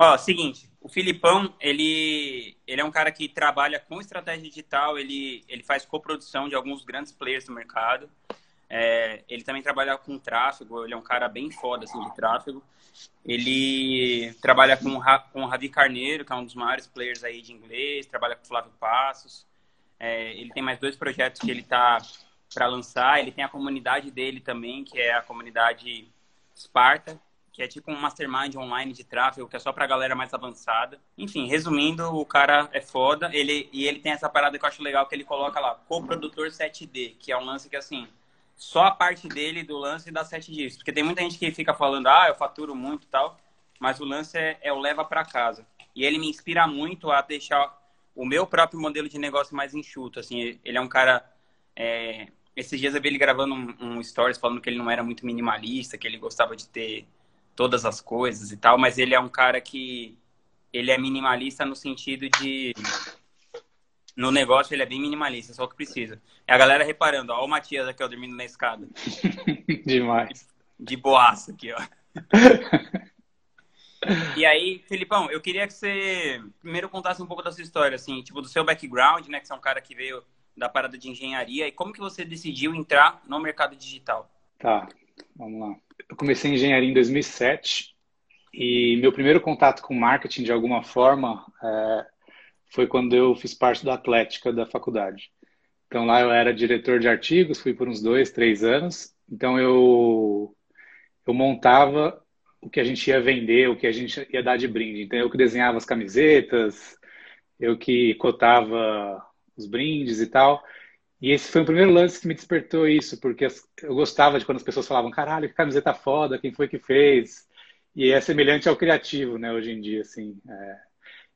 Ó, seguinte, o Filipão, ele, ele é um cara que trabalha com estratégia digital, ele, ele faz coprodução de alguns grandes players do mercado. É, ele também trabalha com tráfego, ele é um cara bem foda assim, de tráfego. Ele trabalha com, com o Ravi Carneiro, que é um dos maiores players aí de inglês, trabalha com o Flávio Passos. É, ele tem mais dois projetos que ele está para lançar. Ele tem a comunidade dele também, que é a comunidade Sparta, que é tipo um mastermind online de tráfego, que é só para galera mais avançada. Enfim, resumindo, o cara é foda. Ele, e ele tem essa parada que eu acho legal, que ele coloca lá, coprodutor 7D, que é um lance que, assim, só a parte dele do lance dá 7 dias. Porque tem muita gente que fica falando, ah, eu faturo muito e tal, mas o lance é, é o leva para casa. E ele me inspira muito a deixar o meu próprio modelo de negócio mais enxuto. Assim, ele é um cara é, esses dias eu vi ele gravando um, um stories falando que ele não era muito minimalista, que ele gostava de ter todas as coisas e tal, mas ele é um cara que ele é minimalista no sentido de no negócio ele é bem minimalista, só o que precisa. É a galera reparando, ó, o Matias aqui, ó, dormindo na escada. Demais. De, de boaça aqui, ó. e aí, Filipão, eu queria que você primeiro contasse um pouco da sua história, assim, tipo, do seu background, né, que você é um cara que veio da parada de engenharia e como que você decidiu entrar no mercado digital? Tá, vamos lá. Eu comecei engenharia em 2007 e meu primeiro contato com marketing, de alguma forma, é, foi quando eu fiz parte da Atlética da faculdade. Então lá eu era diretor de artigos, fui por uns dois, três anos. Então eu, eu montava o que a gente ia vender, o que a gente ia dar de brinde. Então eu que desenhava as camisetas, eu que cotava os brindes e tal. E esse foi o primeiro lance que me despertou isso, porque eu gostava de quando as pessoas falavam, caralho, que camiseta foda, quem foi que fez? E é semelhante ao criativo, né, hoje em dia, assim. É...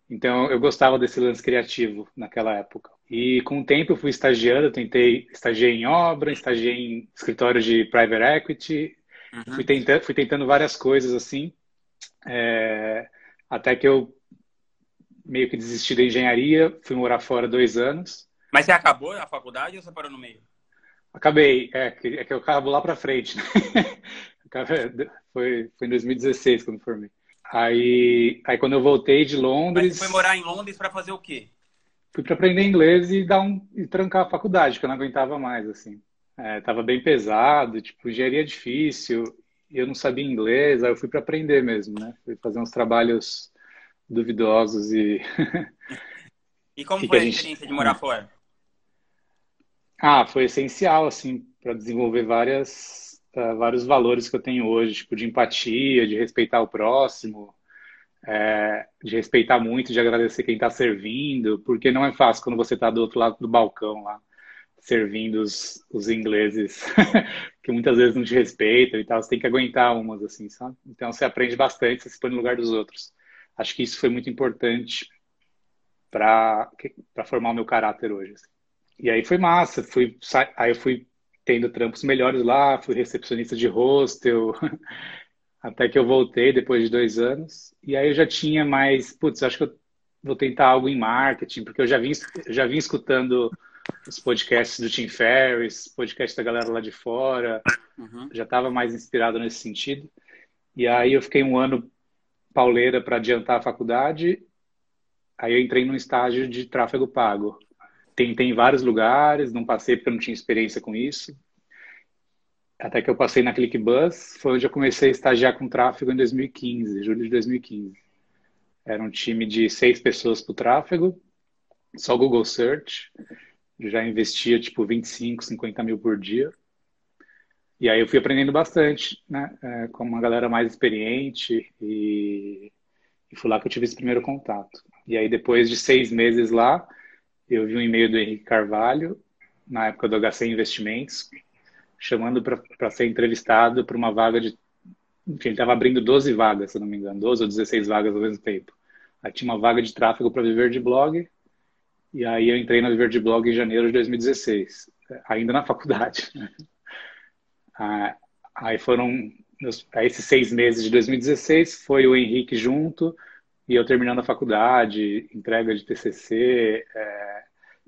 Então, eu gostava desse lance criativo naquela época. E com o tempo eu fui estagiando, eu tentei, estagiei em obra, estagiei em escritório de private equity, uhum. fui, tentando, fui tentando várias coisas, assim, é... até que eu meio que desisti da engenharia, fui morar fora dois anos. Mas você acabou a faculdade ou você parou no meio? Acabei, é, é que eu acabo lá para frente. Né? foi, foi em 2016 quando formei. Aí, aí quando eu voltei de Londres. Mas você foi morar em Londres para fazer o quê? Fui para aprender inglês e dar um e trancar a faculdade, que eu não aguentava mais assim. É, tava bem pesado, tipo, engenharia é difícil, e eu não sabia inglês, aí eu fui para aprender mesmo, né? Fui fazer uns trabalhos duvidosos e. e como foi a, gente... experiência de morar fora? Ah, foi essencial, assim, para desenvolver várias, uh, vários valores que eu tenho hoje, tipo, de empatia, de respeitar o próximo, é, de respeitar muito, de agradecer quem está servindo, porque não é fácil quando você está do outro lado do balcão lá, servindo os, os ingleses, que muitas vezes não te respeitam e tal, você tem que aguentar umas, assim, sabe? Então você aprende bastante, você se põe no lugar dos outros acho que isso foi muito importante para formar o meu caráter hoje. Assim. E aí foi massa, fui, aí eu fui tendo trampos melhores lá, fui recepcionista de hostel, até que eu voltei depois de dois anos. E aí eu já tinha mais, putz, acho que eu vou tentar algo em marketing, porque eu já vim, já vim escutando os podcasts do Tim Ferriss, podcast da galera lá de fora, uhum. já estava mais inspirado nesse sentido. E aí eu fiquei um ano pauleira para adiantar a faculdade. Aí eu entrei num estágio de tráfego pago. Tentei em vários lugares, não passei porque eu não tinha experiência com isso. Até que eu passei na ClickBus, foi onde eu comecei a estagiar com tráfego em 2015, julho de 2015. Era um time de seis pessoas para o tráfego, só Google Search. Já investia tipo 25, 50 mil por dia. E aí eu fui aprendendo bastante, né, é, com uma galera mais experiente e, e foi lá que eu tive esse primeiro contato. E aí depois de seis meses lá, eu vi um e-mail do Henrique Carvalho, na época do HC Investimentos, chamando para ser entrevistado para uma vaga de. Enfim, ele estava abrindo 12 vagas, se não me engano, 12 ou 16 vagas ao mesmo tempo. Aí tinha uma vaga de tráfego para Viver de Blog, e aí eu entrei na Viver de Blog em janeiro de 2016, ainda na faculdade. Ah, aí foram aí esses seis meses de 2016, foi o Henrique junto e eu terminando a faculdade, entrega de TCC, é,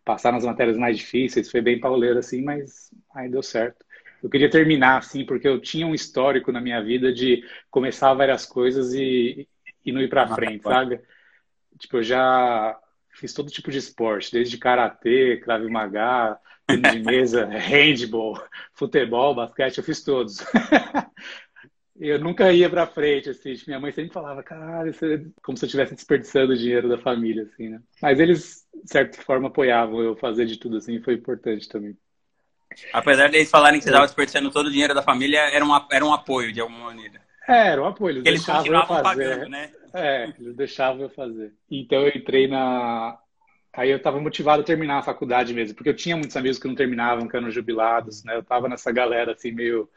passar nas matérias mais difíceis, foi bem pauleiro assim, mas aí deu certo. Eu queria terminar assim, porque eu tinha um histórico na minha vida de começar várias coisas e, e não ir para frente, sabe? Tipo, eu já fiz todo tipo de esporte, desde karatê, krav maga, tênis de mesa, handball, futebol, basquete, eu fiz todos. eu nunca ia para frente, assim. Minha mãe sempre falava, caralho, é como se eu estivesse desperdiçando o dinheiro da família, assim, né? Mas eles, de certa forma, apoiavam eu fazer de tudo, assim, foi importante também. Apesar deles falarem que você estava desperdiçando todo o dinheiro da família, era um, era um apoio, de alguma maneira. É, era um apoio. Eles, eles deixavam eu fazer. Pagando, né? É, eles deixavam eu fazer. Então eu entrei na. Aí eu estava motivado a terminar a faculdade mesmo, porque eu tinha muitos amigos que não terminavam, que eram jubilados, né? Eu estava nessa galera assim meio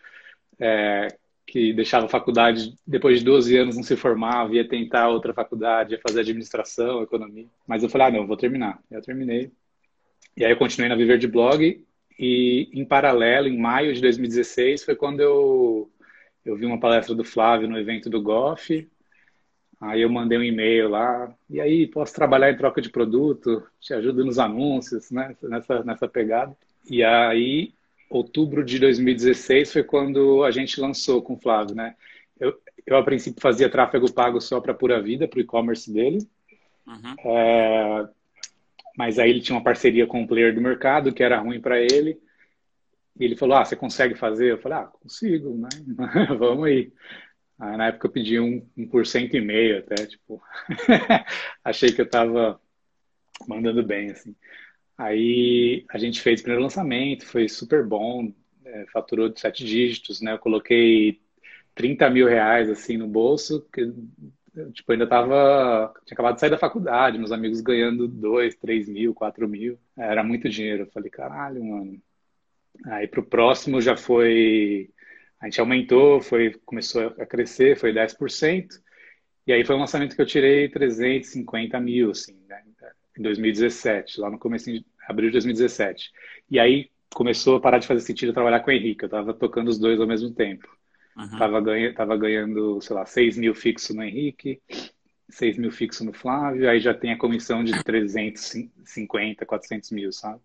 é, que deixava a faculdade depois de 12 anos não se formava, ia tentar outra faculdade, ia fazer administração, economia. Mas eu falei, ah, não, vou terminar. Eu terminei. E aí eu continuei na Viver de Blog e em paralelo, em maio de 2016, foi quando eu eu vi uma palestra do Flávio no evento do GOF, aí eu mandei um e-mail lá, e aí, posso trabalhar em troca de produto, te ajudo nos anúncios, né, nessa, nessa pegada. E aí, outubro de 2016 foi quando a gente lançou com o Flávio, né. Eu, eu a princípio fazia tráfego pago só para Pura Vida, para o e-commerce dele, uhum. é, mas aí ele tinha uma parceria com um player do mercado que era ruim para ele, e ele falou: Ah, você consegue fazer? Eu falei: Ah, consigo, né? Vamos aí. aí. Na época eu pedi um, um por cento e meio até, tipo, achei que eu tava mandando bem, assim. Aí a gente fez o primeiro lançamento, foi super bom, é, faturou de sete dígitos, né? Eu coloquei 30 mil reais, assim, no bolso, que, tipo, ainda tava, tinha acabado de sair da faculdade, meus amigos ganhando dois, três mil, quatro mil, era muito dinheiro. Eu falei, caralho, mano, Aí para o próximo já foi. A gente aumentou, foi, começou a crescer, foi 10%. E aí foi um lançamento que eu tirei 350 mil, assim, né, em 2017, lá no começo de abril de 2017. E aí começou a parar de fazer sentido trabalhar com o Henrique. Eu estava tocando os dois ao mesmo tempo. Uhum. Tava, ganha, tava ganhando, sei lá, 6 mil fixo no Henrique, 6 mil fixo no Flávio, aí já tem a comissão de 350, 400 mil, sabe?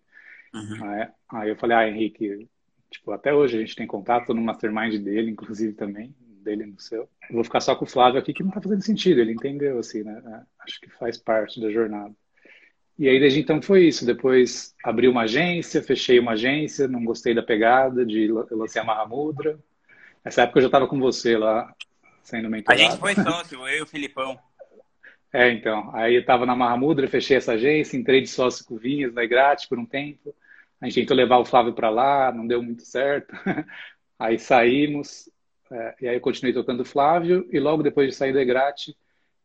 Uhum. Aí, aí, eu falei, ah, Henrique, tipo, até hoje a gente tem contato no mastermind dele, inclusive também, dele no seu. Eu vou ficar só com o Flávio aqui, que não tá fazendo sentido, ele entendeu, assim, né? É, acho que faz parte da jornada. E aí, desde então, foi isso. Depois, abri uma agência, fechei uma agência, não gostei da pegada, de lancei a Mahamudra. Nessa época eu já estava com você lá, sendo mentorado. A gente foi sócio, eu e o Filipão. É, então. Aí eu estava na Mahamudra, fechei essa agência, entrei de sócio com Vinhas, na Igrate, por um tempo. A gente tentou levar o Flávio para lá, não deu muito certo. aí saímos, é, e aí eu continuei tocando o Flávio, e logo depois de sair do Egrate,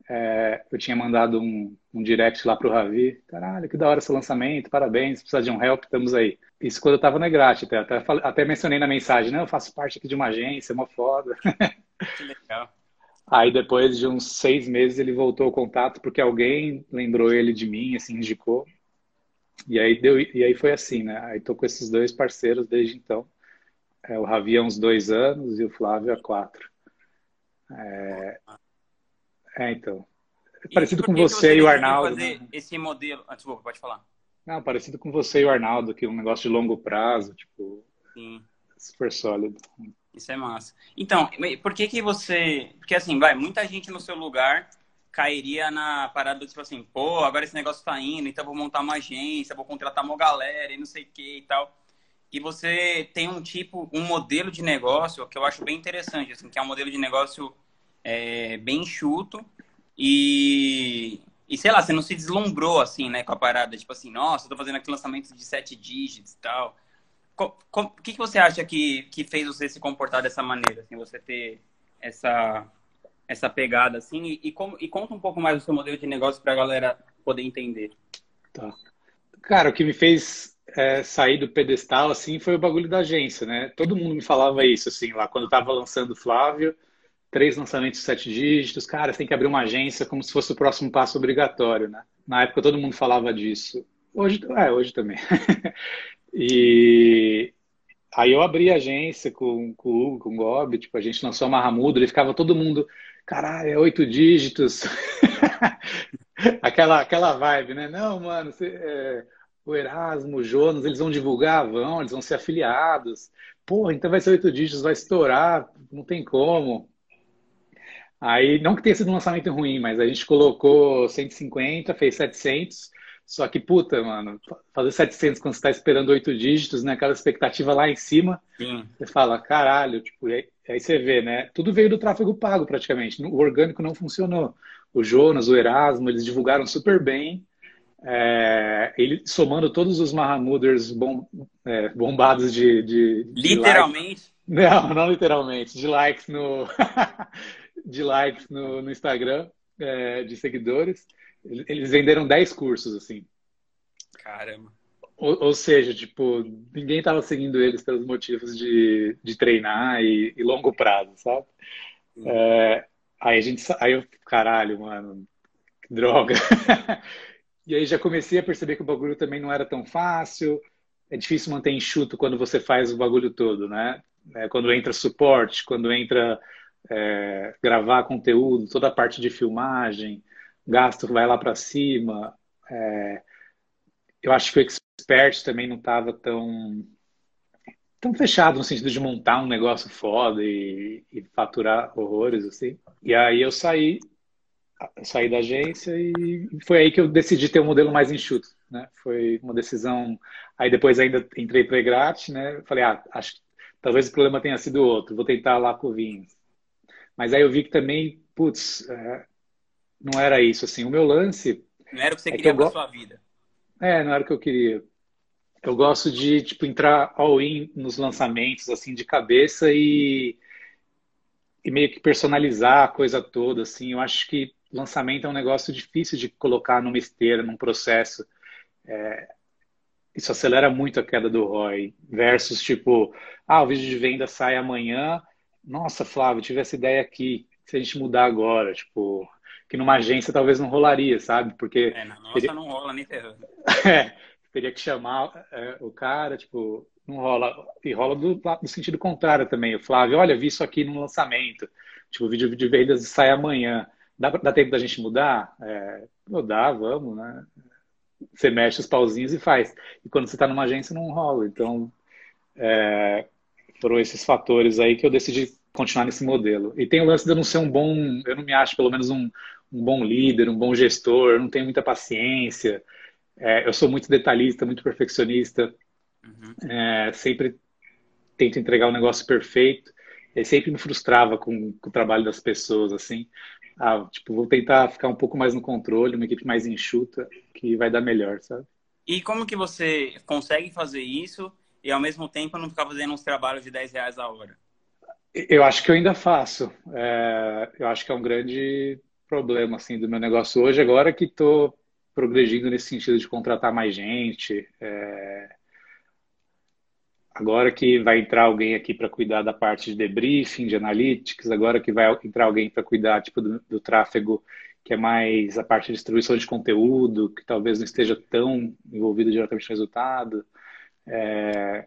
é, eu tinha mandado um, um direct lá pro Ravi. Caralho, que da hora esse lançamento, parabéns, precisa de um help, estamos aí. Isso quando eu estava no Egrate, até, até, até, mencionei na mensagem, não, eu faço parte aqui de uma agência, é uma foda. Que legal. Aí depois de uns seis meses ele voltou ao contato porque alguém lembrou ele de mim, assim, indicou. E aí, deu, e aí foi assim, né? Aí tô com esses dois parceiros desde então. É, o Ravi há uns dois anos e o Flávio há quatro. É, é então. É parecido com você, e o Arnaldo. Fazer né? esse modelo. Ah, desculpa, pode falar. Não, parecido com você e o Arnaldo, que é um negócio de longo prazo, tipo. Sim. Super sólido. Isso é massa. Então, por que que você. Porque assim, vai, muita gente no seu lugar cairia na parada do tipo assim, pô, agora esse negócio tá indo, então vou montar uma agência, vou contratar uma galera e não sei o que e tal. E você tem um tipo, um modelo de negócio que eu acho bem interessante, assim, que é um modelo de negócio é, bem enxuto e, e sei lá, você não se deslumbrou assim, né, com a parada, tipo assim, nossa, eu tô fazendo aqui lançamentos de sete dígitos e tal. O que, que você acha que, que fez você se comportar dessa maneira, assim, você ter essa essa pegada, assim, e, e, como, e conta um pouco mais do seu modelo de negócio para a galera poder entender. Tá. Cara, o que me fez é, sair do pedestal, assim, foi o bagulho da agência, né? Todo mundo me falava isso, assim, lá quando eu tava lançando o Flávio, três lançamentos de sete dígitos, cara, você tem que abrir uma agência como se fosse o próximo passo obrigatório, né? Na época todo mundo falava disso. Hoje, é, hoje também. e, Aí eu abri a agência com, com o Hugo, com o Gob, tipo, a gente lançou a Marramudo, ele ficava todo mundo, caralho, é oito dígitos. aquela, aquela vibe, né? Não, mano, você, é, o Erasmo, o Jonas, eles vão divulgar, vão, eles vão ser afiliados. Porra, então vai ser oito dígitos, vai estourar, não tem como. Aí, não que tenha sido um lançamento ruim, mas a gente colocou 150, fez 700. Só que, puta, mano, fazer 700 quando você tá esperando oito dígitos, né? Aquela expectativa lá em cima. Sim. Você fala, caralho, tipo, aí, aí você vê, né? Tudo veio do tráfego pago, praticamente. O orgânico não funcionou. O Jonas, o Erasmo, eles divulgaram super bem. É, ele somando todos os Mahamuders bom, é, bombados de, de, de literalmente likes. não não literalmente de likes no de likes no, no Instagram é, de seguidores. Eles venderam 10 cursos assim. Caramba. Ou, ou seja tipo ninguém estava seguindo eles pelos motivos de, de treinar e, e longo prazo sabe? É, aí a gente aí eu caralho mano que droga. E aí já comecei a perceber que o bagulho também não era tão fácil. É difícil manter enxuto quando você faz o bagulho todo, né? É, quando entra suporte, quando entra é, gravar conteúdo, toda a parte de filmagem, gasto vai lá para cima. É, eu acho que o expert também não estava tão tão fechado no sentido de montar um negócio foda e, e faturar horrores assim. E aí eu saí saí da agência e foi aí que eu decidi ter um modelo mais enxuto, né? Foi uma decisão. Aí depois ainda entrei para Egrat, né? Falei, ah, acho talvez o problema tenha sido outro, vou tentar lá com vinhos. Mas aí eu vi que também, putz, é, não era isso assim. O meu lance não era o que você é queria que para sua vida. É, não era o que eu queria. Eu gosto de tipo entrar all in nos lançamentos assim de cabeça e e meio que personalizar a coisa toda assim. Eu acho que lançamento é um negócio difícil de colocar numa esteira, num processo. É, isso acelera muito a queda do ROI. Versus, tipo, ah, o vídeo de venda sai amanhã. Nossa, Flávio, tive essa ideia aqui. Se a gente mudar agora, tipo, que numa agência talvez não rolaria, sabe? Porque. É, na nossa teria... não rola nem ferrando. é, teria que chamar é, o cara, tipo, não rola. E rola do, do sentido contrário também. O Flávio, olha, vi isso aqui no lançamento. Tipo, o vídeo de vendas sai amanhã. Dá, dá tempo da gente mudar? É, dá, vamos, né? Você mexe os pauzinhos e faz. E quando você está numa agência, não rola. Então, é, foram esses fatores aí que eu decidi continuar nesse modelo. E tem o lance de eu não ser um bom, eu não me acho pelo menos um, um bom líder, um bom gestor, eu não tenho muita paciência. É, eu sou muito detalhista, muito perfeccionista. Uhum. É, sempre tento entregar um negócio perfeito. E sempre me frustrava com, com, o trabalho das pessoas, assim ah, tipo, vou tentar ficar um pouco mais no controle, uma equipe mais enxuta, que vai dar melhor, sabe? E como que você consegue fazer isso e ao mesmo tempo não ficar fazendo uns trabalhos de 10 reais a hora? Eu acho que eu ainda faço. É, eu acho que é um grande problema assim do meu negócio hoje, agora que estou progredindo nesse sentido de contratar mais gente. É, agora que vai entrar alguém aqui para cuidar da parte de debriefing, de analytics, agora que vai entrar alguém para cuidar tipo, do, do, tráfego que é mais a parte de distribuição de conteúdo, que talvez não esteja tão envolvido diretamente no resultado. É,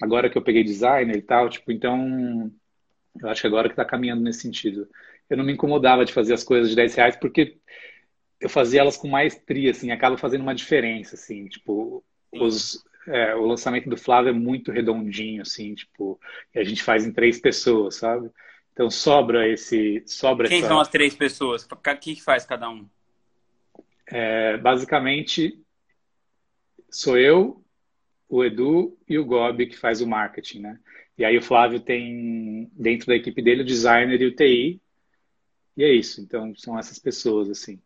agora que eu peguei designer e tal, tipo, então eu acho que agora que está caminhando nesse sentido. Eu não me incomodava de fazer as coisas de 10 reais porque eu fazia elas com maestria, assim, acaba fazendo uma diferença, assim, tipo, os, é, o lançamento do Flávio é muito redondinho, assim, tipo, e a gente faz em três pessoas, sabe? Então sobra esse. Sobra Quem essa... são as três pessoas? O que faz cada um? É, basicamente, sou eu, o Edu e o Gobi que faz o marketing, né? E aí o Flávio tem dentro da equipe dele o designer e o TI. E é isso. Então são essas pessoas, assim.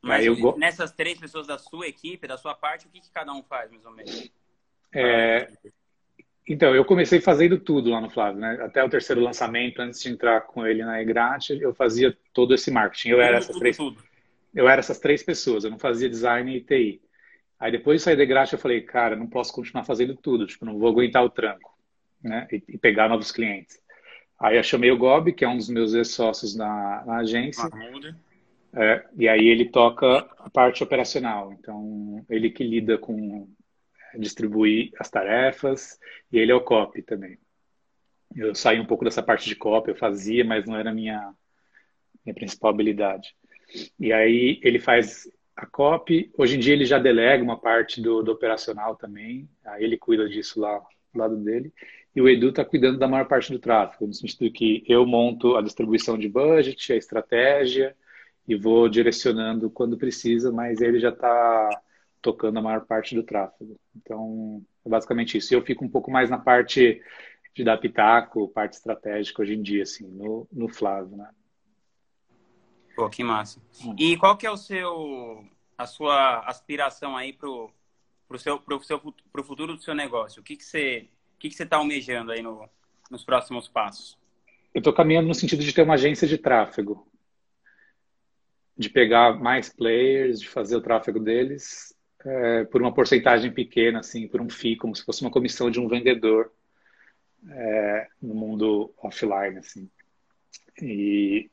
Mas eu... nessas três pessoas da sua equipe, da sua parte, o que, que cada um faz, mais ou menos? É, então, eu comecei fazendo tudo lá no Flávio, né? Até o terceiro lançamento, antes de entrar com ele na Egrat, eu fazia todo esse marketing. Eu era essas três, eu era essas três pessoas. Eu não fazia design e TI. Aí depois de sair da Egrat, eu falei, cara, não posso continuar fazendo tudo. Tipo, não vou aguentar o tranco, né? E, e pegar novos clientes. Aí eu chamei o Gob, que é um dos meus ex-sócios na, na agência. É, e aí ele toca a parte operacional. Então, ele que lida com distribuir as tarefas e ele é o copy também. Eu saí um pouco dessa parte de copy, eu fazia, mas não era minha minha principal habilidade. E aí ele faz a copy. Hoje em dia ele já delega uma parte do, do operacional também. Aí ele cuida disso lá do lado dele. e o Edu está cuidando da maior parte do tráfego, no sentido que eu monto a distribuição de budget, a estratégia e vou direcionando quando precisa, mas ele já está tocando a maior parte do tráfego. Então, é basicamente isso. Eu fico um pouco mais na parte de dar pitaco, parte estratégica hoje em dia, assim, no, no Flávio, né? Pô, que massa. Hum. E qual que é o seu, a sua aspiração aí pro, pro, seu, pro, seu, pro futuro do seu negócio? O que que você, o que que você está almejando aí no, nos próximos passos? Eu estou caminhando no sentido de ter uma agência de tráfego. De pegar mais players, de fazer o tráfego deles é, por uma porcentagem pequena, assim, por um FII, como se fosse uma comissão de um vendedor é, no mundo offline, assim. E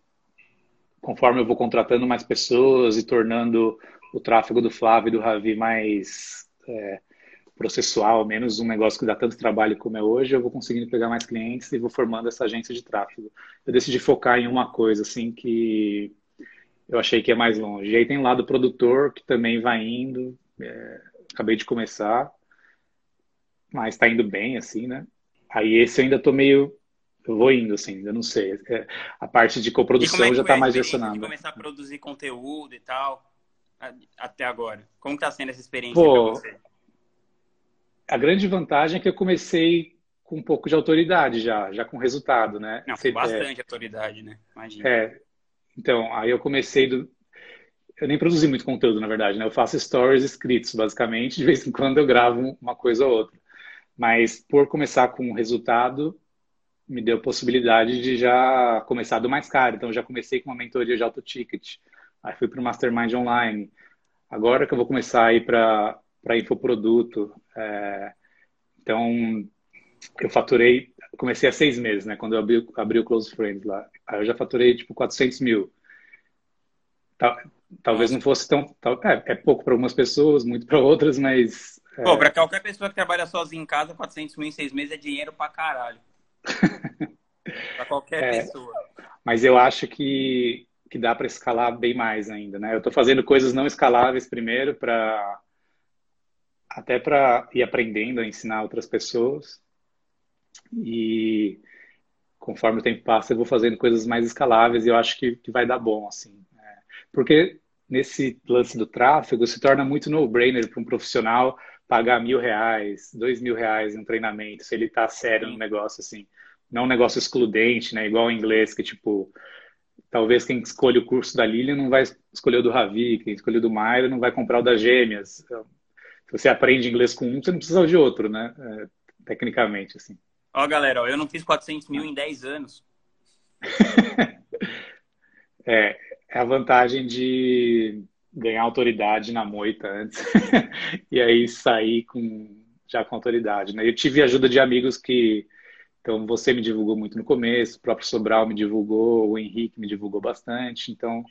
conforme eu vou contratando mais pessoas e tornando o tráfego do Flávio e do Ravi mais é, processual, menos um negócio que dá tanto trabalho como é hoje, eu vou conseguindo pegar mais clientes e vou formando essa agência de tráfego. Eu decidi focar em uma coisa, assim, que eu achei que é mais longe. E aí tem o lado produtor, que também vai indo, é, acabei de começar, mas está indo bem, assim, né? Aí esse eu ainda tô meio. Eu vou indo, assim, ainda não sei. É, a parte de coprodução é já está mais gestionada. começar a produzir conteúdo e tal, até agora. Como está sendo essa experiência para você? A grande vantagem é que eu comecei com um pouco de autoridade já, já com resultado, né? Não, com bastante é, autoridade, né? Imagina. É, então, aí eu comecei do... Eu nem produzi muito conteúdo, na verdade, né? Eu faço stories escritos, basicamente. De vez em quando eu gravo uma coisa ou outra. Mas por começar com um resultado, me deu possibilidade de já começar do mais caro. Então, já comecei com uma mentoria de auto ticket. Aí fui para o Mastermind Online. Agora que eu vou começar a ir para infoproduto. É, então, eu faturei, comecei há seis meses, né? Quando eu abri, abri o Close Friends lá. Aí eu já faturei, tipo, 400 mil. Talvez não fosse tão... É, é pouco para algumas pessoas, muito para outras, mas é. Pô, pra qualquer pessoa que trabalha sozinha em casa, 400 mil em seis meses é dinheiro pra caralho. pra qualquer é, pessoa. Mas eu acho que, que dá para escalar bem mais ainda, né? Eu tô fazendo coisas não escaláveis primeiro para até para ir aprendendo a ensinar outras pessoas. E conforme o tempo passa, eu vou fazendo coisas mais escaláveis e eu acho que, que vai dar bom, assim. Né? Porque nesse lance do tráfego se torna muito no-brainer para um profissional pagar mil reais, dois mil reais em um treinamento, se ele tá sério no negócio, assim. Não um negócio excludente, né? Igual o inglês, que, tipo, talvez quem escolhe o curso da Lilian não vai escolher o do Ravi, quem escolhe o do Mairo não vai comprar o das Gêmeas. Se você aprende inglês com um, você não precisa de outro, né? É, tecnicamente, assim. Ó, galera, ó, eu não fiz 400 mil em 10 anos. é, é a vantagem de ganhar autoridade na moita antes e aí sair com já com autoridade, né? Eu tive ajuda de amigos que então você me divulgou muito no começo, o próprio Sobral me divulgou, o Henrique me divulgou bastante, então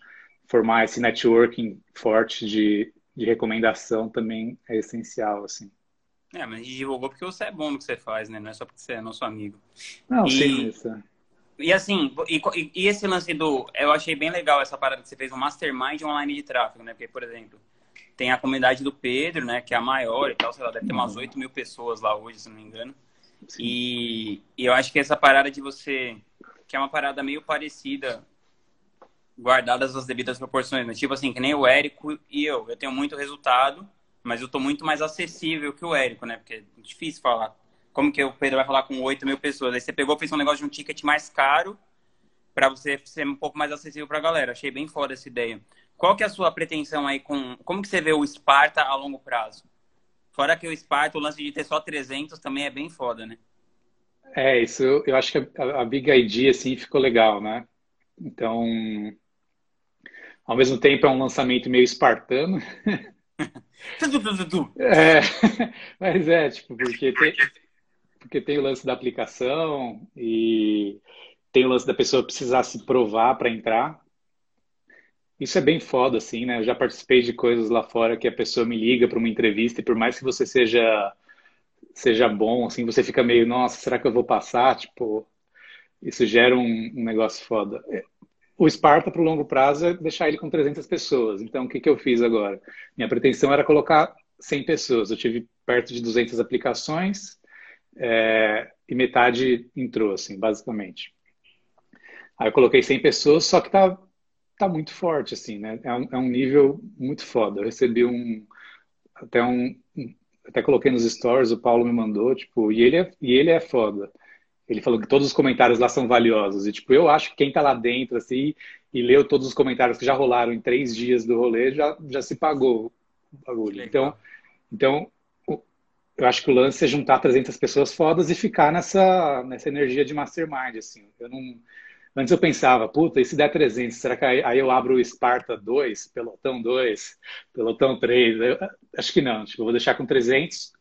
formar esse networking forte de, de recomendação também é essencial, assim. É, mas divulgou porque você é bom no que você faz, né? Não é só porque você é nosso amigo. Não, e... sim, isso. E assim, e, e, esse lance do. Eu achei bem legal essa parada que você fez um mastermind online de tráfego, né? Porque, por exemplo, tem a comunidade do Pedro, né? Que é a maior e tal, sei lá, deve ter umas 8 mil pessoas lá hoje, se não me engano. E, e eu acho que essa parada de você. Que é uma parada meio parecida, guardadas as devidas proporções, né? Tipo assim, que nem o Érico e eu. Eu tenho muito resultado, mas eu tô muito mais acessível que o Érico, né? Porque é difícil falar como que o Pedro vai falar com 8 mil pessoas? Aí você pegou, fez um negócio de um ticket mais caro para você ser um pouco mais acessível para a galera. Achei bem foda essa ideia. Qual que é a sua pretensão aí com... Como que você vê o Sparta a longo prazo? Fora que o Sparta, o lance de ter só 300 também é bem foda, né? É, isso eu acho que a, a Big ID, assim, ficou legal, né? Então, ao mesmo tempo é um lançamento meio espartano. é, mas é, tipo, porque tem, porque tem o lance da aplicação e tem o lance da pessoa precisar se provar para entrar. Isso é bem foda, assim, né? Eu já participei de coisas lá fora que a pessoa me liga para uma entrevista e por mais que você seja seja bom, assim, você fica meio, nossa, será que eu vou passar? Tipo, isso gera um, um negócio foda. O Sparta, para o longo prazo, é deixar ele com 300 pessoas. Então, o que, que eu fiz agora? Minha pretensão era colocar 100 pessoas. Eu tive perto de 200 aplicações, é, e metade entrou, assim, basicamente. Aí eu coloquei 100 pessoas, só que tá, tá muito forte, assim, né? É um, é um nível muito foda. Eu recebi um, até um, até coloquei nos stories, o Paulo me mandou, tipo, e ele é, e ele é foda. Ele falou que todos os comentários lá são valiosos. E, tipo, eu acho que quem tá lá dentro, assim, e leu todos os comentários que já rolaram em três dias do rolê, já, já se pagou o bagulho. Então, então, eu acho que o lance é juntar 300 pessoas fodas e ficar nessa, nessa energia de mastermind, assim. Eu não... Antes eu pensava, puta, e se der 300, será que aí, eu abro o Sparta 2, Pelotão 2, Pelotão 3? Eu, acho que não, tipo, eu vou deixar com 300.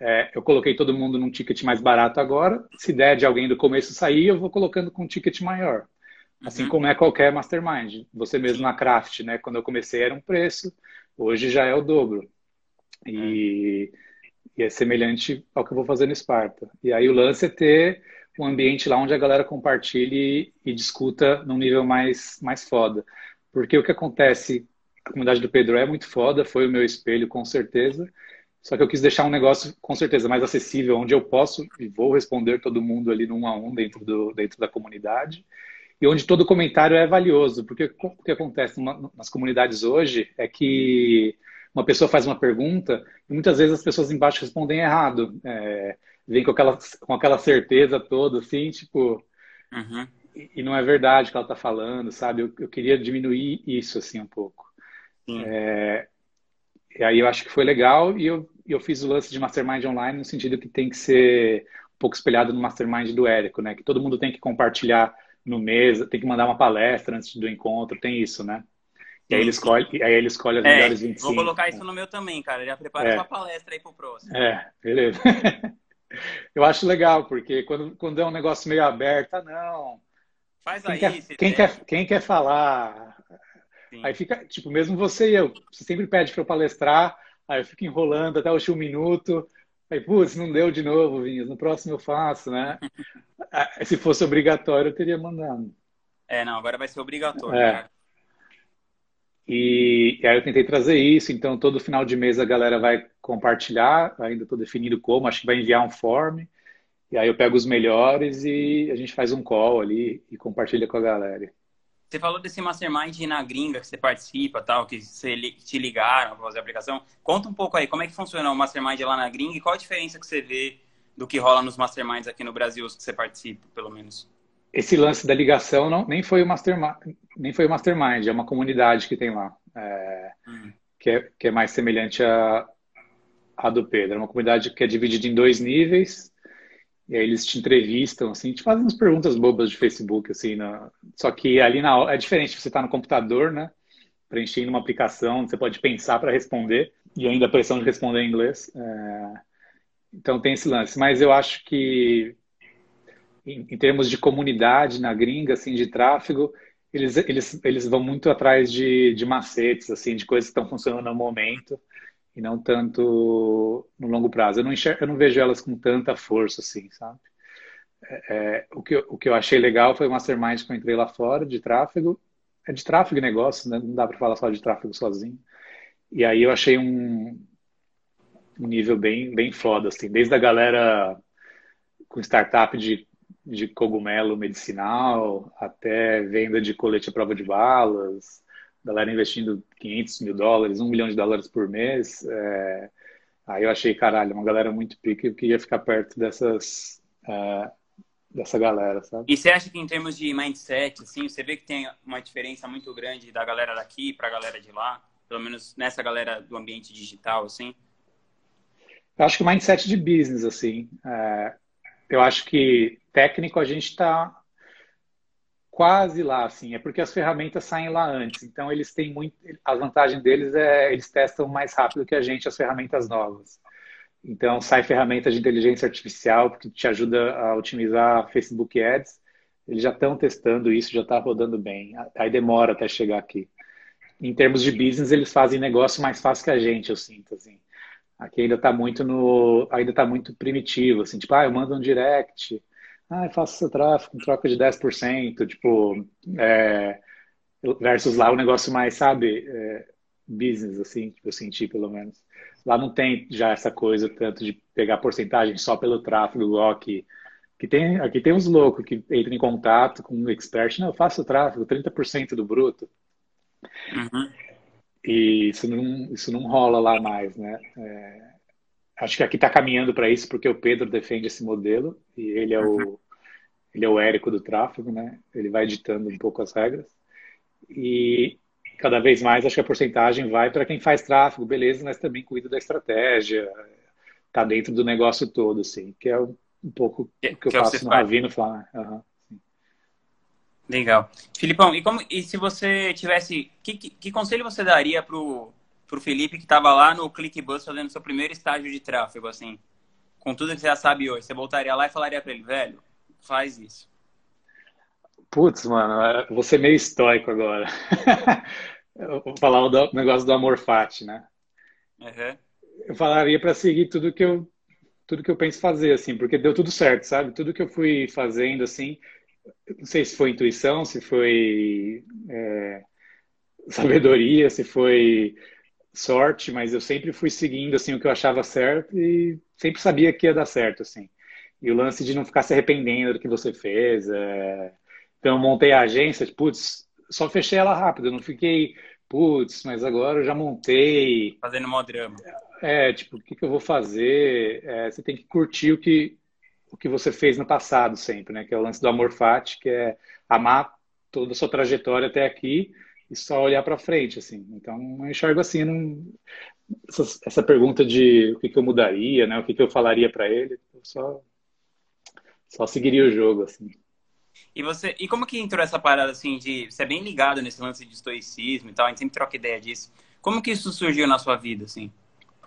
É, eu coloquei todo mundo num ticket mais barato agora. Se der de alguém do começo sair, eu vou colocando com um ticket maior. Assim uhum. como é qualquer mastermind. Você mesmo na craft, né? Quando eu comecei era um preço, hoje já é o dobro. E, é. E é semelhante ao que eu vou fazer no Sparta. E aí o lance é ter um ambiente lá onde a galera compartilhe e discuta num nível mais, mais foda. Porque o que acontece, a comunidade do Pedro é muito foda, foi o meu espelho com certeza, só que eu quis deixar um negócio com certeza mais acessível, onde eu posso e vou responder todo mundo ali num a um dentro, do, dentro da comunidade e onde todo comentário é valioso, porque o que acontece nas comunidades hoje é que uma pessoa faz uma pergunta e muitas vezes as pessoas embaixo respondem errado. É, vem com aquela, com aquela certeza toda, assim, tipo. Uhum. E, e, não é verdade o que ela está falando, sabe? Eu, eu, queria diminuir isso, assim, um pouco. É, e aí eu acho que foi legal e eu, eu fiz o lance de Mastermind Online no sentido que tem que ser um pouco espelhado no Mastermind do Érico, né? Que todo mundo tem que compartilhar no mês, tem que mandar uma palestra antes do encontro, tem isso, né? E aí ele escolhe, aí ele escolhe as é, melhores 25. Vou colocar isso no meu também, cara. Já prepara é. uma palestra aí pro próximo. É, beleza. Eu acho legal, porque quando, quando é um negócio meio aberto, ah, não. Faz quem aí. Quer, quem, quer, quem quer falar? Sim. Aí fica, tipo, mesmo você e eu, você sempre pede para eu palestrar, aí eu fico enrolando até o último minuto. Aí, putz, não deu de novo, Vinhas. No próximo eu faço, né? Ah, se fosse obrigatório, eu teria mandado. É, não, agora vai ser obrigatório. É. E, e, aí eu tentei trazer isso, então todo final de mês a galera vai compartilhar, ainda estou definindo como, acho que vai enviar um form, e aí eu pego os melhores e a gente faz um call ali e compartilha com a galera. Você falou desse mastermind na gringa que você participa, tal, que você te ligaram para fazer a aplicação. Conta um pouco aí, como é que funciona o mastermind lá na gringa e qual a diferença que você vê do que rola nos masterminds aqui no Brasil, os que você participa, pelo menos? Esse lance da ligação não, nem foi o mastermind, nem foi o mastermind, é uma comunidade que tem lá, é, hum. que, é, que é mais semelhante à, à do Pedro. É uma comunidade que é dividida em dois níveis, e aí eles te entrevistam, assim, te fazem umas perguntas bobas de Facebook, assim, na... só que ali na é diferente, você está no computador, né, preenchendo uma aplicação, você pode pensar para responder, e ainda a pressão de responder em inglês. É... Então tem esse lance, mas eu acho que em, em, termos de comunidade na gringa, assim, de tráfego, eles, eles, eles vão muito atrás de, de macetes, assim, de coisas que estão funcionando no momento e não tanto no longo prazo. Eu não, eu não vejo elas com tanta força, assim, sabe? É, é, o, que eu, o que eu achei legal foi o mastermind que eu entrei lá fora, de tráfego. É de tráfego e negócio, né? Não dá para falar só de tráfego sozinho. E aí eu achei um, um nível bem, bem foda, assim. Desde a galera com startup de de cogumelo medicinal até venda de colete à prova de balas, galera investindo 500 mil dólares, 1 milhão de dólares por mês. É... Aí eu achei, caralho, uma galera muito pica e eu queria ficar perto dessas, é... dessa galera, sabe? E você acha que em termos de mindset, assim, você vê que tem uma diferença muito grande da galera daqui para a galera de lá? Pelo menos nessa galera do ambiente digital, assim? Eu acho que o mindset de business, assim, é... eu acho que técnico a gente está quase lá, assim, é porque as ferramentas saem lá antes. Então eles têm muito, a vantagem deles é eles testam mais rápido que a gente as ferramentas novas. Então sai ferramenta de inteligência artificial que te ajuda a otimizar Facebook Ads. Eles já estão testando isso, já está rodando bem. Aí demora até chegar aqui. Em termos de business, eles fazem negócio mais fácil que a gente, eu sinto assim. Aqui ainda está muito no, ainda está muito primitivo, assim, tipo, ah, eu mando um direct, ah, faço seu tráfego, troca de 10%, tipo, é, versus lá o negócio mais, sabe, é, business, assim, que eu senti pelo menos. Lá não tem já essa coisa tanto de pegar porcentagem só pelo tráfego, igual aqui. Que tem, aqui tem uns loucos que entram em contato com um expert, não, eu faço tráfego, 30% do bruto. Uhum. E isso não, isso não rola lá mais, né? É, acho que aqui está caminhando para isso porque o Pedro defende esse modelo e ele é o uhum. ele é o Érico do tráfego, né? Ele vai ditando um pouco as regras e cada vez mais acho que a porcentagem vai para quem faz tráfego, beleza, mas também cuida da estratégia, tá dentro do negócio todo, assim, que é um pouco o que eu que é faço no Ravino falar. Uhum. Legal. Filipão, e, como, e se você tivesse. Que, que, que conselho você daria pro, pro Felipe que estava lá no ClickBus fazendo seu primeiro estágio de tráfego, assim? Com tudo que você já sabe hoje, você voltaria lá e falaria para ele, velho, faz isso. Putz, mano, vou ser meio estoico agora. vou falar o negócio do amor fati, né? Uhum. Eu falaria para seguir tudo que eu tudo que eu penso fazer, assim, porque deu tudo certo, sabe? Tudo que eu fui fazendo, assim, não sei se foi intuição, se foi é, sabedoria, se foi sorte, mas eu sempre fui seguindo assim o que eu achava certo e sempre sabia que ia dar certo, assim. E o lance de não ficar se arrependendo do que você fez. É... Então, eu montei a agência, putz, só fechei ela rápido, não fiquei, putz, mas agora eu já montei. Fazendo mó drama. É, tipo, o que, que eu vou fazer? É, você tem que curtir o que, o que você fez no passado sempre, né? Que é o lance do amor fati, que é amar toda a sua trajetória até aqui e só olhar para frente, assim. Então, eu enxergo assim, não... essa, essa, pergunta de o que, que eu mudaria, né? O que, que eu falaria para ele, eu só só seguiria o jogo, assim. E você, e como que entrou essa parada assim de você é bem ligado nesse lance de estoicismo e tal, a gente sempre troca ideia disso. Como que isso surgiu na sua vida, assim?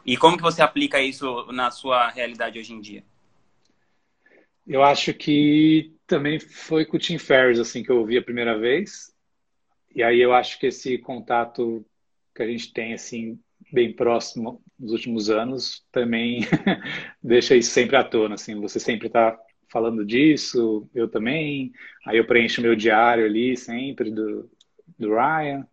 E como que você aplica isso na sua realidade hoje em dia? Eu acho que também foi com o Tim Ferriss assim que eu ouvi a primeira vez. E aí eu acho que esse contato que a gente tem assim bem próximo nos últimos anos também deixa isso sempre à tona, assim, você sempre está falando disso, eu também. Aí eu preencho meu diário ali sempre do, do Ryan.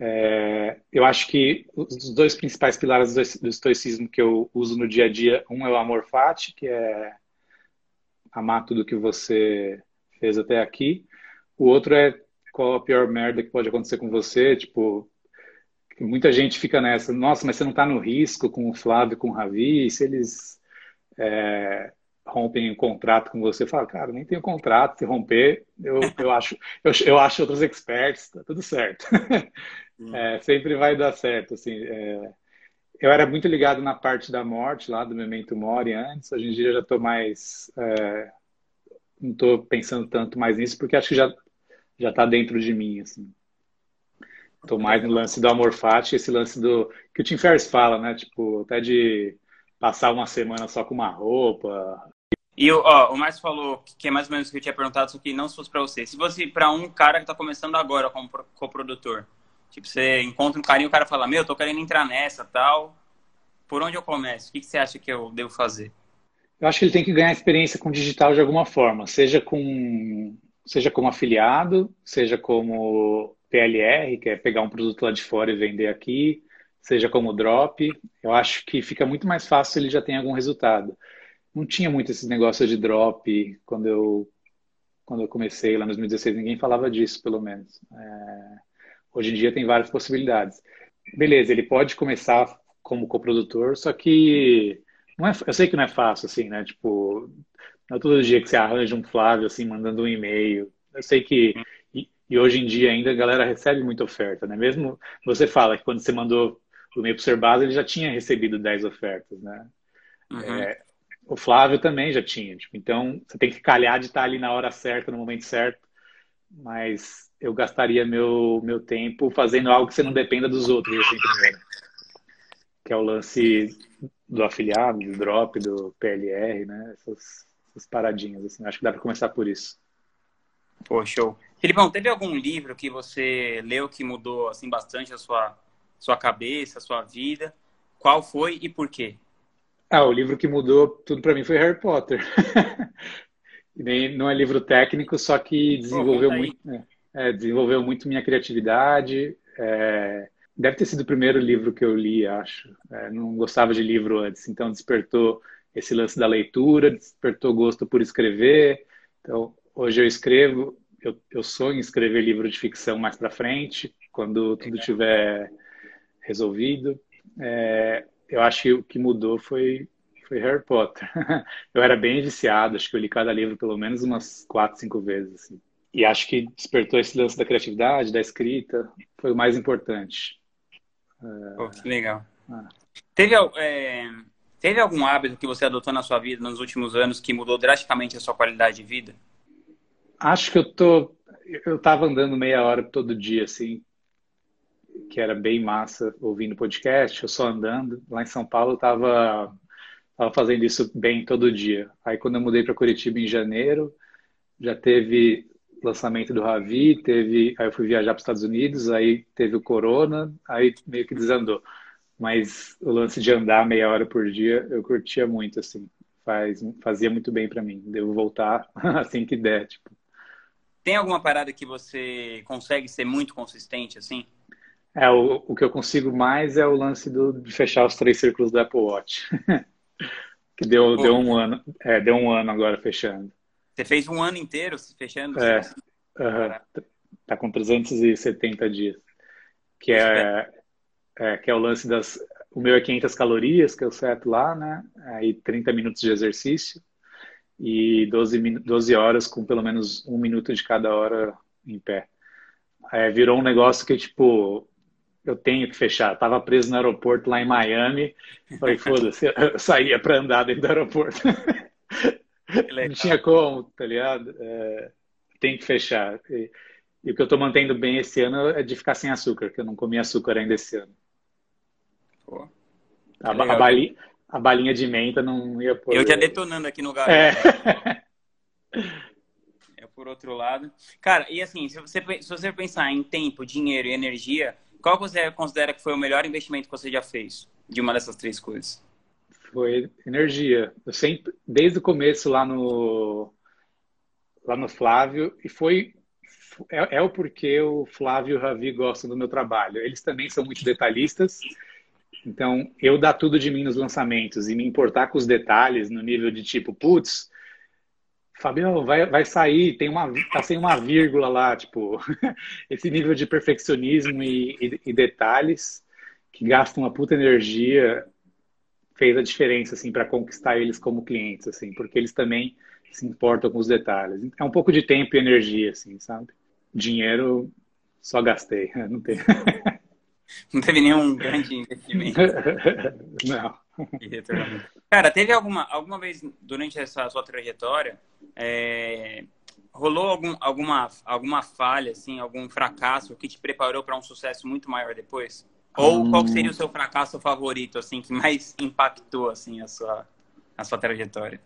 É, eu acho que os dois principais pilares do, estoicismo que eu uso no dia a dia, um é o amor fati, que é amar tudo que você fez até aqui. O outro é qual a pior merda que pode acontecer com você, tipo, muita gente fica nessa, nossa, mas você não está no risco com o Flávio, com o Ravi, se eles é, rompem um contrato com você, fala, cara, nem tenho contrato, se romper, eu, eu acho, eu, eu acho outros experts, tá tudo certo. Hum. É, sempre vai dar certo, assim, é, eu era muito ligado na parte da morte lá do Memento Mori antes. Hoje em dia já estou mais é, não estou pensando tanto mais nisso porque acho que já já está dentro de mim assim. Estou mais no lance do amor fati, esse lance do que o Tim Ferriss fala, né? Tipo até de passar uma semana só com uma roupa. E ó, o Márcio falou que é mais ou menos o que eu tinha perguntado, só que não se fosse para você. Se fosse para um cara que está começando agora como coprodutor, Tipo, você encontra um carinho e o cara fala, meu, eu tô querendo entrar nessa, tal. Por onde eu começo? O que, você acha que eu devo fazer? Eu acho que ele tem que ganhar experiência com digital de alguma forma, seja com seja como afiliado, seja como PLR, que é pegar um produto lá de fora e vender aqui, seja como drop. Eu acho que fica muito mais fácil se ele já tem algum resultado. Não tinha muito esses negócios de drop quando eu quando eu comecei lá em 2016, ninguém falava disso, pelo menos. É... Hoje em dia tem várias possibilidades. Beleza, ele pode começar como coprodutor, só que não é, eu sei que não é fácil, assim, né? Tipo, não é todo dia que você arranja um Flávio, assim, mandando um e-mail. Eu sei que, e, e, hoje em dia ainda a galera recebe muita oferta, né? Mesmo você fala que quando você mandou o e-mail para o Serbasa, ele já tinha recebido 10 ofertas, né? Uhum. É, o Flávio também já tinha. Tipo, então, você tem que calhar de estar ali na hora certa, no momento certo. Mas eu gastaria meu, meu tempo fazendo algo que você não dependa dos outros, assim, que é o lance do afiliado, do drop, do PLR, né? Essas, essas paradinhas, assim. Acho que dá para começar por isso. Pô, show. Filipão, teve algum livro que você leu que mudou, assim, bastante a sua, sua cabeça, a sua vida? Qual foi e por quê? Ah, o livro que mudou tudo para mim foi Harry Potter. não é livro técnico, só que desenvolveu Pô, muito... Né? é, desenvolveu muito minha criatividade, é, deve ter sido o primeiro livro que eu li, acho. É, não gostava de livro antes, então despertou esse lance da leitura, despertou gosto por escrever. Então, hoje eu escrevo, eu, eu sonho em escrever livro de ficção mais para frente, quando tudo tiver resolvido. É, eu acho que o que mudou foi, foi Harry Potter. eu era bem viciado, acho que eu li cada livro pelo menos umas quatro, cinco vezes. Assim. E acho que despertou esse lance da criatividade, da escrita, foi o mais importante. Pô, que legal. Ah. Teve, é, teve algum hábito que você adotou na sua vida nos últimos anos que mudou drasticamente a sua qualidade de vida? Acho que eu tô. Eu tava andando meia hora todo dia, assim, que era bem massa ouvindo podcast, eu só andando. Lá em São Paulo eu tava, tava fazendo isso bem todo dia. Aí quando eu mudei para Curitiba em janeiro, já teve lançamento do Ravi, teve, aí eu fui viajar para os Estados Unidos, aí teve o Corona, aí meio que desandou. Mas o lance de andar meia hora por dia, eu curtia muito, assim. Faz, fazia muito bem para mim. Devo voltar assim que der, tipo. Tem alguma parada que você consegue ser muito consistente, assim? É, o, o que eu consigo mais é o lance do, de fechar os três círculos do Apple Watch. que deu, deu um ano. É, deu um ano agora fechando. Você fez um ano inteiro fechando? É, uh, tá com 370 dias. Que é, é, que é o lance das. O meu é 500 calorias, que eu seto lá, né? Aí 30 minutos de exercício e 12, 12 horas com pelo menos um minuto de cada hora em pé. É, virou um negócio que, tipo, eu tenho que fechar. Eu tava preso no aeroporto lá em Miami. Falei, foda-se, eu saía para andar dentro do aeroporto. Não tinha como, tá ligado? É, tem que fechar. E, e, o que eu tô mantendo bem esse ano é de ficar sem açúcar, que eu não comi açúcar ainda esse ano. Pô, a, a, balinha, a, balinha, de menta não ia por. Eu já detonando aqui no garoto. É. é por outro lado. Cara, e assim, se você, se você pensar em tempo, dinheiro e energia, qual você considera que foi o melhor investimento que você já fez de uma dessas três coisas? Foi energia. Eu sempre, desde o começo lá no lá no Flávio e foi é, é o porquê o Flávio e o Ravi gostam do meu trabalho. Eles também são muito detalhistas. Então, eu dar tudo de mim nos lançamentos e me importar com os detalhes no nível de tipo, putz, Fabião, vai, vai sair, tem uma, tá sem uma vírgula lá, tipo, esse nível de perfeccionismo e, e, e detalhes que gastam uma puta energia fez a diferença assim para conquistar eles como clientes assim, porque eles também se importam com os detalhes. É um pouco de tempo e energia assim, sabe? Dinheiro só gastei, não tem. Não teve nenhum grande investimento. Não. Cara, teve alguma alguma vez durante essa sua trajetória é, rolou algum, alguma alguma falha assim, algum fracasso que te preparou para um sucesso muito maior depois? Ou hum. qual seria o seu fracasso favorito, assim, que mais impactou, assim, a sua, a sua trajetória?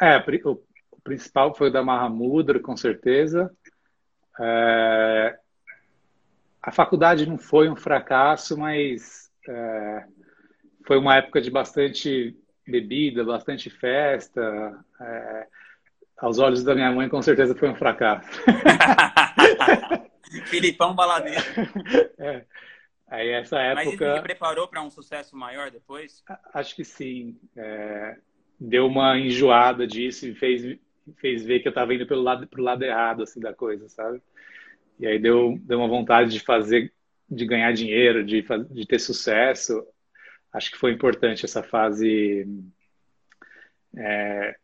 É, o, principal foi o da Mahamudra, com certeza. É, a faculdade não foi um fracasso, mas é, foi uma época de bastante bebida, bastante festa. É, aos olhos da minha mãe, com certeza foi um fracasso. Filipão baladeiro. É. Aí essa época. Mas isso te preparou para um sucesso maior depois? Acho que sim. É... Deu uma enjoada disso e fez, fez ver que eu estava indo pelo lado, pro lado errado assim, da coisa, sabe? E aí deu, deu uma vontade de fazer, de ganhar dinheiro, de, de ter sucesso. Acho que foi importante essa fase é,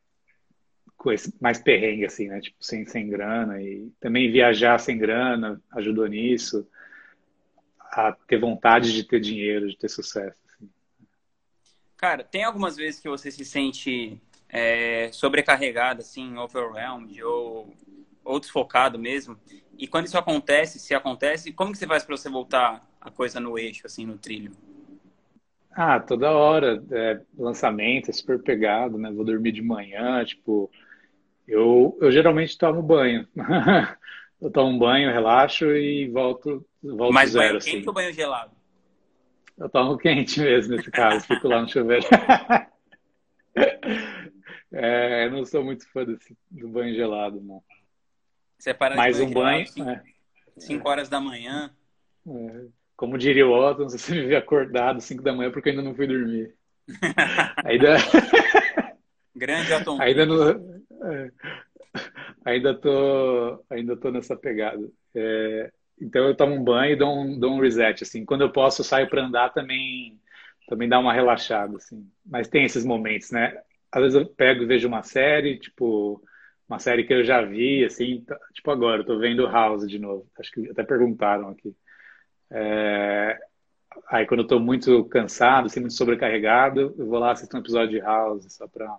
com esse mais perrengue, assim, né? Tipo, sem, sem grana. E também viajar sem grana ajudou nisso a ter vontade de ter dinheiro, de ter sucesso. Assim. Cara, tem algumas vezes que você se sente é, sobrecarregado, assim, overwhelmed ou, ou desfocado mesmo. E quando isso acontece, se acontece, como que você faz para você voltar a coisa no eixo, assim, no trilho? Ah, toda hora. É, lançamento, é super pegado, né? Vou dormir de manhã, tipo... Eu, eu geralmente tomo banho. eu tomo um banho, relaxo e volto, volto Mas zero. banho assim. quente ou banho gelado? Eu tomo quente mesmo nesse caso, fico lá no chuveiro. é, eu não sou muito fã desse, do banho gelado, não. Você para Mais um banho. 5 é. horas da manhã. É. como diria o Otton, você me vê acordado 5 da manhã porque eu ainda não fui dormir. ainda... Grande Otton. ainda não... É... Ainda tô, ainda tô nessa pegada. É... Então eu tomo um banho e dou um, dou um reset, assim. Quando eu posso, eu saio para andar também, também dá uma relaxada, assim. Mas tem esses momentos, né? Às vezes eu pego e vejo uma série, tipo, uma série que eu já vi, assim, tá, tipo agora, eu tô vendo House de novo. Acho que até perguntaram aqui. É... Aí quando eu tô muito cansado, assim, muito sobrecarregado, eu vou lá assistir um episódio de House, só pra...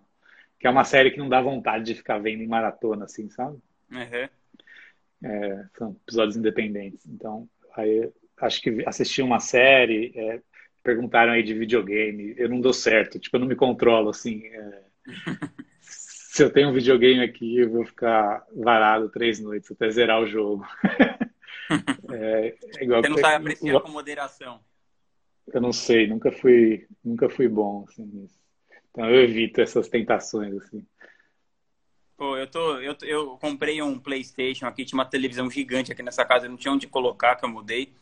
Que é uma série que não dá vontade de ficar vendo em maratona, assim, sabe? Uhum. É, são episódios independentes. Então, aí acho que assisti uma série, é, perguntaram aí de videogame, eu não dou certo, tipo, eu não me controlo, assim. É, se eu tenho um videogame aqui, eu vou ficar varado três noites até zerar o jogo. é, é igual Você não sabe apreciar com moderação. Eu não sei, nunca fui, nunca fui bom assim nisso. Então eu evito essas tentações assim. Pô, eu tô, eu, eu comprei um PlayStation aqui, tinha uma televisão gigante aqui nessa casa, não tinha onde colocar, que eu mudei.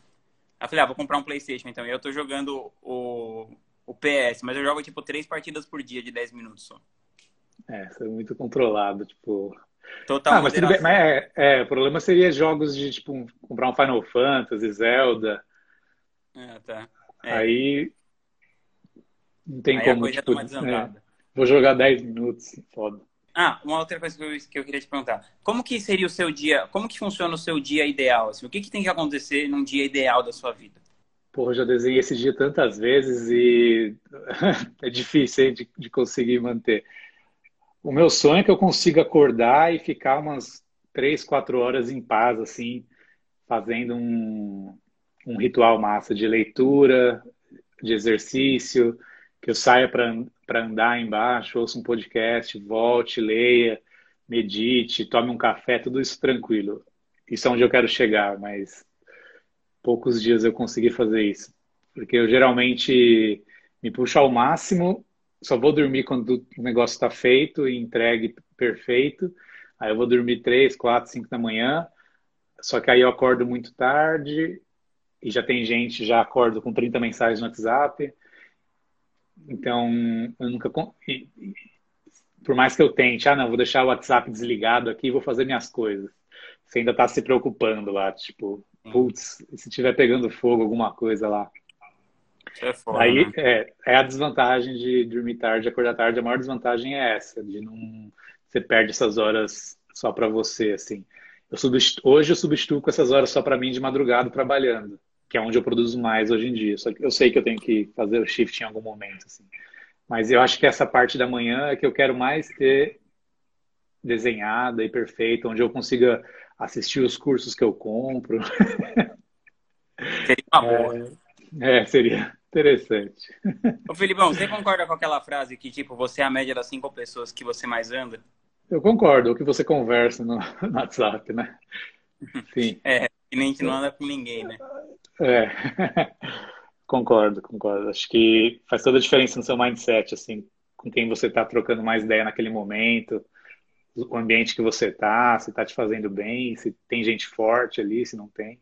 Aí eu falei, ah, vou comprar um PlayStation então. E eu tô jogando o, o PS, mas eu jogo tipo três partidas por dia de 10 minutos só. É, é muito controlado, tipo. Total ah, mas, bem, mas é, é, o problema seria jogos de tipo comprar um Final Fantasy, Zelda. É, tá. É. Aí não tem Aí como. Tipo, é, vou jogar 10 minutos, foda. Ah, uma outra coisa que eu, que eu, queria te perguntar. Como que seria o seu dia, como que funciona o seu dia ideal? Assim, o que, que tem que acontecer num dia ideal da sua vida? Porra, já desenhei esse dia tantas vezes e é difícil hein, de, de conseguir manter. O meu sonho é que eu consiga acordar e ficar umas três, quatro horas em paz, assim, fazendo um, um ritual massa de leitura, de exercício, que eu saia para andar embaixo, ouça um podcast, volte, leia, medite, tome um café, tudo isso tranquilo. Isso é onde eu quero chegar, mas poucos dias eu consegui fazer isso. Porque eu geralmente me puxo ao máximo, só vou dormir quando o negócio está feito e entregue perfeito. Aí eu vou dormir três, quatro, cinco da manhã. Só que aí eu acordo muito tarde e já tem gente, já acordo com 30 mensagens no WhatsApp. Então, eu nunca. Por mais que eu tente, ah, não, vou deixar o WhatsApp desligado aqui e vou fazer minhas coisas. Você ainda está se preocupando lá, tipo, putz, se tiver pegando fogo alguma coisa lá. É foda, Aí né? é, é a desvantagem de dormir tarde, acordar tarde. A maior desvantagem é essa, de não. Você perde essas horas só para você, assim. Eu hoje eu substituo com essas horas só para mim de madrugada trabalhando que é onde eu produzo mais hoje em dia. Só que eu sei que eu tenho que fazer o shift em algum momento, assim. Mas eu acho que essa parte da manhã é que eu quero mais ter desenhada e perfeita, onde eu consiga assistir os cursos que eu compro. Seria uma boa. É, é seria interessante. Ô, Filipão, você concorda com aquela frase que, tipo, você é a média das cinco pessoas que você mais anda? Eu concordo, o que você conversa no, no WhatsApp, né? Sim. É, e nem que não anda com ninguém, né? É, concordo, concordo. Acho que faz toda a diferença no seu mindset, assim, com quem você está trocando mais ideia naquele momento, o ambiente que você está, se está te fazendo bem, se tem gente forte ali, se não tem.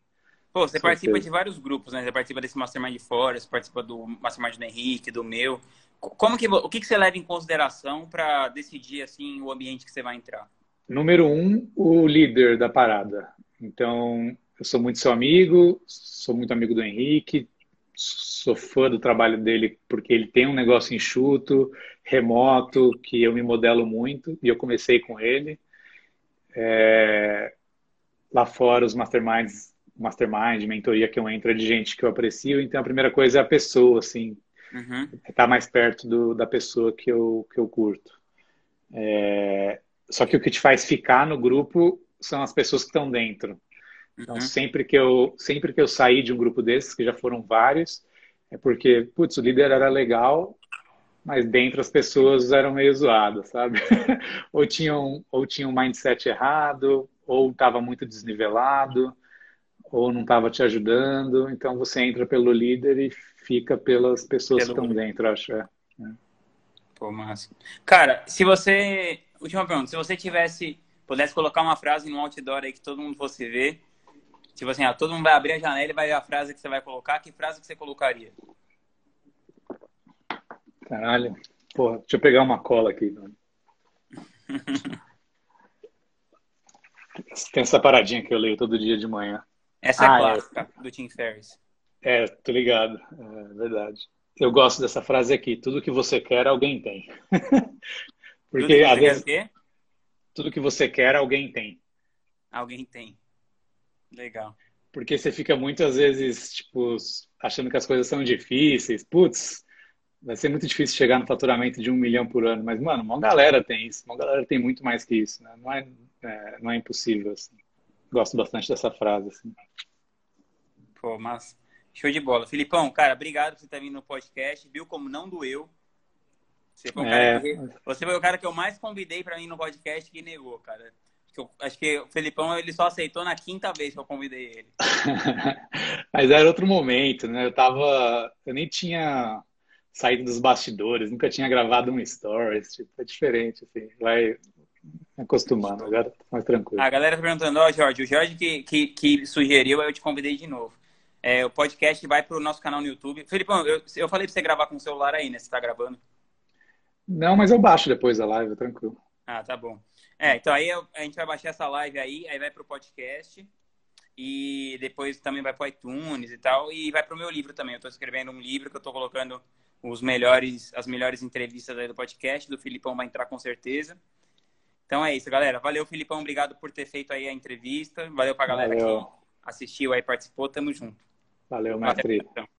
Pô, você participa de vários grupos, né? Você participa desse Mastermind de fora, você participa do Mastermind do Henrique, do meu. Como que, o que, que você leva em consideração para decidir assim o ambiente que você vai entrar? Número um, o líder da parada. Então, eu sou muito seu amigo, sou muito amigo do Henrique, sou fã do trabalho dele porque ele tem um negócio enxuto, remoto, que eu me modelo muito e eu comecei com ele. É... Lá fora, os masterminds, mastermind, mentoria que eu entro é de gente que eu aprecio, então a primeira coisa é a pessoa, assim, uhum. estar tá mais perto do, da pessoa que eu, que eu curto. É... Só que o que te faz ficar no grupo são as pessoas que estão dentro. Então, uhum. sempre, que eu, sempre que eu saí de um grupo desses, que já foram vários, é porque, putz, o líder era legal, mas dentro as pessoas eram meio zoadas, sabe? ou, tinham, ou tinham um mindset errado, ou estava muito desnivelado, ou não estava te ajudando. Então, você entra pelo líder e fica pelas pessoas pelo... que estão dentro, acho. É. Pô, massa. Cara, se você. Última pergunta. Se você tivesse. Pudesse colocar uma frase no outdoor aí que todo mundo fosse ver, Tipo assim, ah, todo mundo vai abrir a janela e vai ver a frase que você vai colocar. Que frase que você colocaria? Caralho. Porra, deixa eu pegar uma cola aqui. Tem essa paradinha que eu leio todo dia de manhã. Essa é a ah, é. clássica é. do Tim Ferriss. É, tô ligado. É verdade. Eu gosto dessa frase aqui. Tudo que você quer, alguém tem. Porque às vezes. Tudo que você quer, alguém tem. Alguém tem. Legal. Porque você fica muitas vezes, tipo, achando que as coisas são difíceis. Putz, vai ser muito difícil chegar no faturamento de um milhão por ano. Mas, mano, uma galera tem isso. Uma galera tem muito mais que isso. Né? Não, é, é, não é impossível, assim. Gosto bastante dessa frase, assim. Pô, mas show de bola. Filipão, cara, obrigado por você ter vindo no podcast. Viu como não doeu. Você foi, é... que, você foi o cara que eu mais convidei para mim no podcast que negou, cara. Acho que o Felipão ele só aceitou na quinta vez que eu convidei ele. Mas era outro momento, né? Eu tava. Eu nem tinha saído dos bastidores, nunca tinha gravado um stories, tipo, é diferente, assim, vai acostumando, agora tá mais tranquilo. A galera tá perguntando, ó, oh, Jorge, o Jorge que, que, que sugeriu, eu te convidei de novo. É, o podcast vai pro nosso canal no YouTube. Felipão, eu, eu falei pra você gravar com o celular aí, né? Você tá gravando? Não, mas eu baixo depois a live, tranquilo. Ah, tá bom. É, então aí a gente vai baixar essa live aí, aí vai pro podcast e depois também vai pro iTunes e tal, e vai pro meu livro também. Eu tô escrevendo um livro que eu tô colocando os melhores, as melhores entrevistas aí do podcast. Do Filipão vai entrar com certeza. Então é isso, galera. Valeu, Filipão. Obrigado por ter feito aí a entrevista. Valeu pra galera Valeu. que assistiu aí, participou. Tamo junto. Valeu. Valeu,